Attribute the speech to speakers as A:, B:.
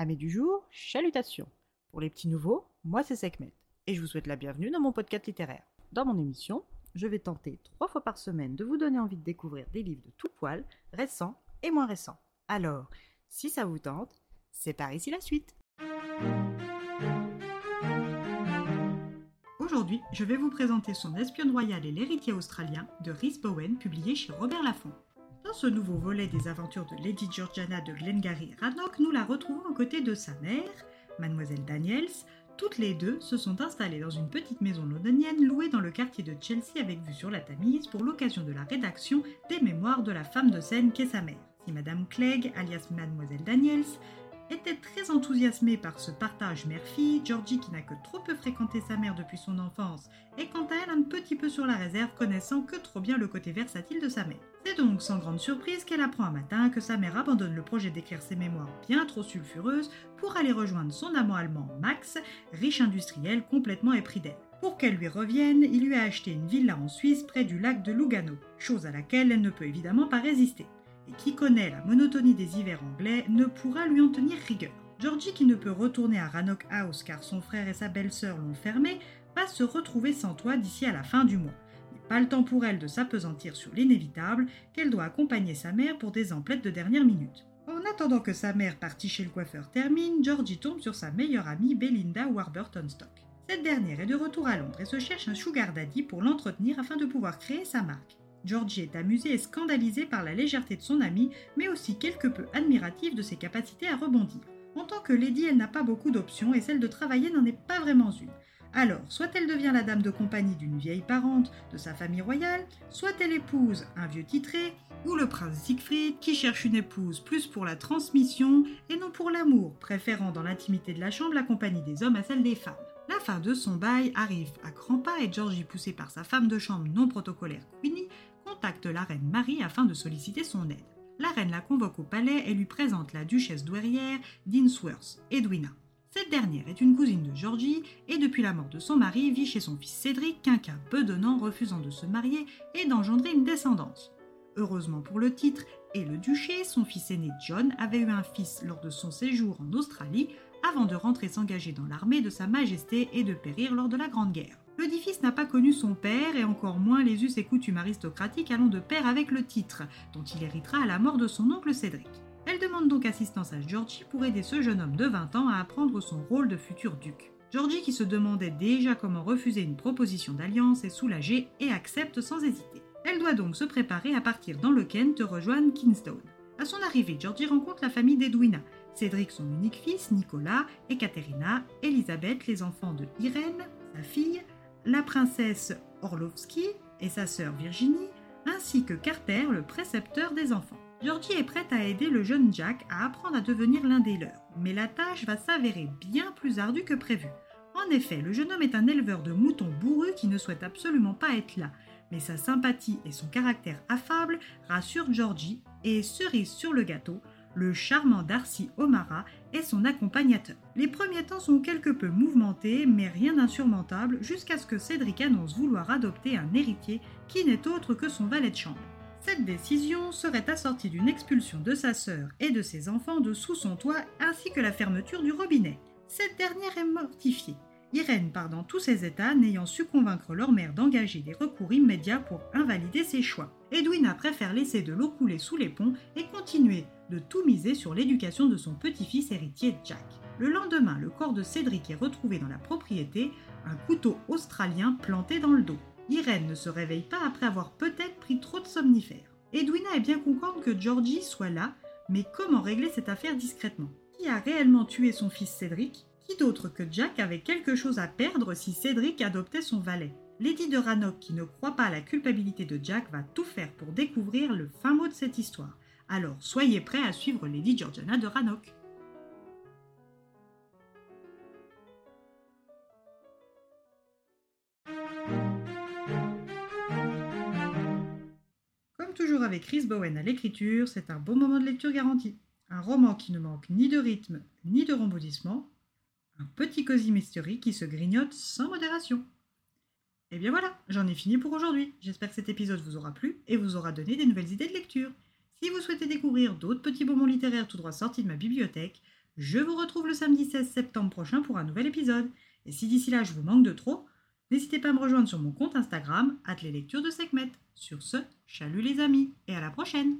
A: Amis du jour, chalutations. Pour les petits nouveaux, moi c'est Sekhmet et je vous souhaite la bienvenue dans mon podcast littéraire. Dans mon émission, je vais tenter trois fois par semaine de vous donner envie de découvrir des livres de tout poil, récents et moins récents. Alors, si ça vous tente, c'est par ici la suite. Aujourd'hui, je vais vous présenter Son espionne royale et l'héritier australien de Rhys Bowen, publié chez Robert Laffont. Dans ce nouveau volet des aventures de Lady Georgiana de Glengarry Rannoch, nous la retrouvons aux côtés de sa mère, Mademoiselle Daniels. Toutes les deux se sont installées dans une petite maison londonienne louée dans le quartier de Chelsea avec vue sur la Tamise pour l'occasion de la rédaction des mémoires de la femme de scène qu'est sa mère. Si Madame Clegg, alias Mademoiselle Daniels, était très enthousiasmée par ce partage mère-fille, Georgie, qui n'a que trop peu fréquenté sa mère depuis son enfance, est quant à elle un petit peu sur la réserve, connaissant que trop bien le côté versatile de sa mère. Donc sans grande surprise qu'elle apprend un matin que sa mère abandonne le projet d'écrire ses mémoires bien trop sulfureuses pour aller rejoindre son amant allemand Max, riche industriel complètement épris d'elle. Pour qu'elle lui revienne, il lui a acheté une villa en Suisse près du lac de Lugano, chose à laquelle elle ne peut évidemment pas résister et qui connaît la monotonie des hivers anglais ne pourra lui en tenir rigueur. Georgie, qui ne peut retourner à Rannoch House car son frère et sa belle-sœur l'ont fermé, va se retrouver sans toit d'ici à la fin du mois. Mais pas le temps pour elle de s'apesantir sur l'inévitable qu'elle doit accompagner sa mère pour des emplettes de dernière minute. En attendant que sa mère partie chez le coiffeur termine, Georgie tombe sur sa meilleure amie Belinda Warburton Stock. Cette dernière est de retour à Londres et se cherche un sugar daddy pour l'entretenir afin de pouvoir créer sa marque. Georgie est amusée et scandalisée par la légèreté de son amie, mais aussi quelque peu admirative de ses capacités à rebondir. En tant que lady, elle n'a pas beaucoup d'options et celle de travailler n'en est pas vraiment une. Alors, soit elle devient la dame de compagnie d'une vieille parente de sa famille royale, soit elle épouse un vieux titré, ou le prince Siegfried qui cherche une épouse plus pour la transmission et non pour l'amour, préférant dans l'intimité de la chambre la compagnie des hommes à celle des femmes. La fin de son bail arrive à grands et Georgie, poussée par sa femme de chambre non protocolaire Queenie, contacte la reine Marie afin de solliciter son aide. La reine la convoque au palais et lui présente la duchesse douairière d'Insworth, Edwina. Cette dernière est une cousine de Georgie et depuis la mort de son mari vit chez son fils Cédric qu'un cas bedonnant refusant de se marier et d'engendrer une descendance. Heureusement pour le titre et le duché, son fils aîné John avait eu un fils lors de son séjour en Australie avant de rentrer s'engager dans l'armée de Sa Majesté et de périr lors de la Grande Guerre. L'Oedifice n'a pas connu son père et encore moins les us et coutumes aristocratiques allant de pair avec le titre, dont il héritera à la mort de son oncle Cédric. Elle demande donc assistance à Georgie pour aider ce jeune homme de 20 ans à apprendre son rôle de futur duc. Georgie, qui se demandait déjà comment refuser une proposition d'alliance, est soulagée et accepte sans hésiter. Elle doit donc se préparer à partir dans le Kent rejoindre Kingstone. À son arrivée, Georgie rencontre la famille d'Edwina, Cédric son unique fils, Nicolas, et Katerina, Elisabeth, les enfants de Irène, sa fille, la princesse Orlovski et sa sœur Virginie, ainsi que Carter, le précepteur des enfants. Georgie est prête à aider le jeune Jack à apprendre à devenir l'un des leurs, mais la tâche va s'avérer bien plus ardue que prévu. En effet, le jeune homme est un éleveur de moutons bourrus qui ne souhaite absolument pas être là, mais sa sympathie et son caractère affable rassurent Georgie et, cerise sur le gâteau, le charmant Darcy O'Mara est son accompagnateur. Les premiers temps sont quelque peu mouvementés, mais rien d'insurmontable, jusqu'à ce que Cédric annonce vouloir adopter un héritier qui n'est autre que son valet de chambre. Cette décision serait assortie d'une expulsion de sa sœur et de ses enfants de sous son toit, ainsi que la fermeture du robinet. Cette dernière est mortifiée. Irène part dans tous ses états, n'ayant su convaincre leur mère d'engager des recours immédiats pour invalider ses choix. Edwina préfère laisser de l'eau couler sous les ponts et continuer de tout miser sur l'éducation de son petit-fils héritier Jack. Le lendemain, le corps de Cédric est retrouvé dans la propriété, un couteau australien planté dans le dos. Irène ne se réveille pas après avoir peut-être pris trop de somnifères. Edwina est bien contente que Georgie soit là, mais comment régler cette affaire discrètement? Qui a réellement tué son fils Cédric? Qui d'autre que Jack avait quelque chose à perdre si Cédric adoptait son valet? Lady de Rannoch, qui ne croit pas à la culpabilité de Jack, va tout faire pour découvrir le fin mot de cette histoire. Alors soyez prêts à suivre Lady Georgiana de Rannoch. Avec Chris Bowen à l'écriture, c'est un bon moment de lecture garanti. Un roman qui ne manque ni de rythme ni de rebondissement. Un petit cosy mystery qui se grignote sans modération. Et bien voilà, j'en ai fini pour aujourd'hui. J'espère que cet épisode vous aura plu et vous aura donné des nouvelles idées de lecture. Si vous souhaitez découvrir d'autres petits moments littéraires tout droit sortis de ma bibliothèque, Je vous retrouve le samedi 16 septembre prochain pour un nouvel épisode. Et si d'ici là je vous manque de trop, N'hésitez pas à me rejoindre sur mon compte Instagram, at les lectures de Sekhmet. Sur ce, chalut les amis et à la prochaine!